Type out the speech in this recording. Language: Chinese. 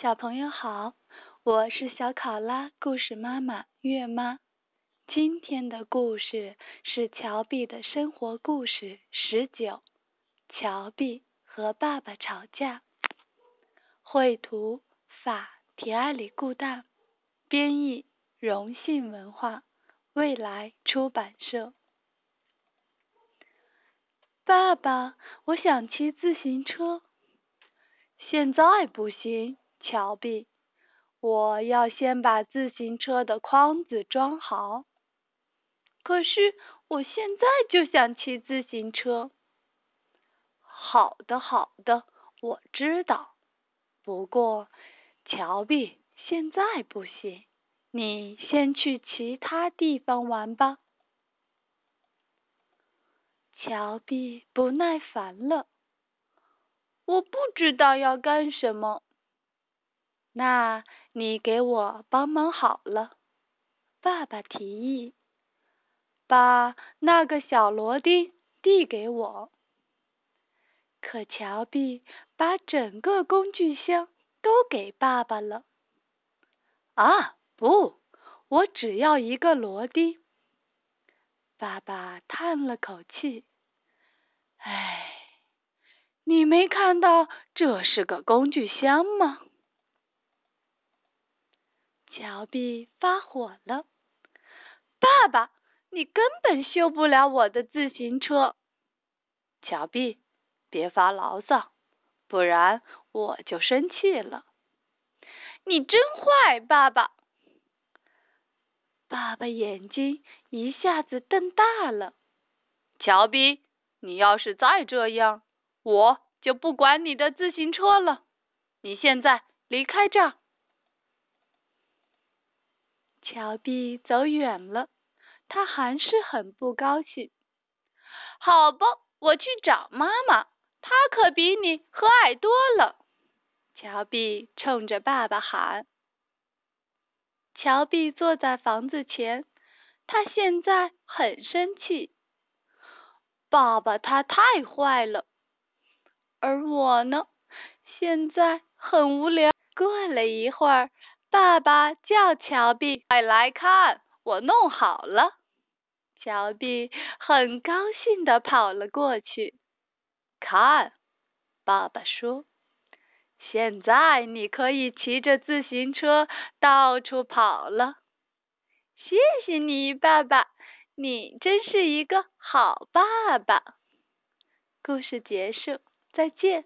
小朋友好，我是小考拉故事妈妈月妈。今天的故事是乔碧的生活故事十九。乔碧和爸爸吵架。绘图法提埃里固旦，编译荣信文化，未来出版社。爸爸，我想骑自行车。现在不行，乔碧，我要先把自行车的筐子装好。可是我现在就想骑自行车。好的，好的，我知道。不过，乔碧，现在不行，你先去其他地方玩吧。乔碧不耐烦了，我不知道要干什么。那你给我帮忙好了，爸爸提议，把那个小螺钉递给我。可乔碧把整个工具箱都给爸爸了。啊，不，我只要一个螺钉。爸爸叹了口气：“唉，你没看到这是个工具箱吗？”乔碧发火了：“爸爸，你根本修不了我的自行车。”乔碧，别发牢骚，不然我就生气了。你真坏，爸爸！爸爸眼睛一下子瞪大了。乔比，你要是再这样，我就不管你的自行车了。你现在离开这儿。乔比走远了，他还是很不高兴。好吧，我去找妈妈，她可比你和蔼多了。乔比冲着爸爸喊。乔碧坐在房子前，他现在很生气。爸爸他太坏了，而我呢，现在很无聊。过了一会儿，爸爸叫乔碧：“快来看，我弄好了。”乔碧很高兴的跑了过去。看，爸爸说。现在你可以骑着自行车到处跑了。谢谢你，爸爸，你真是一个好爸爸。故事结束，再见。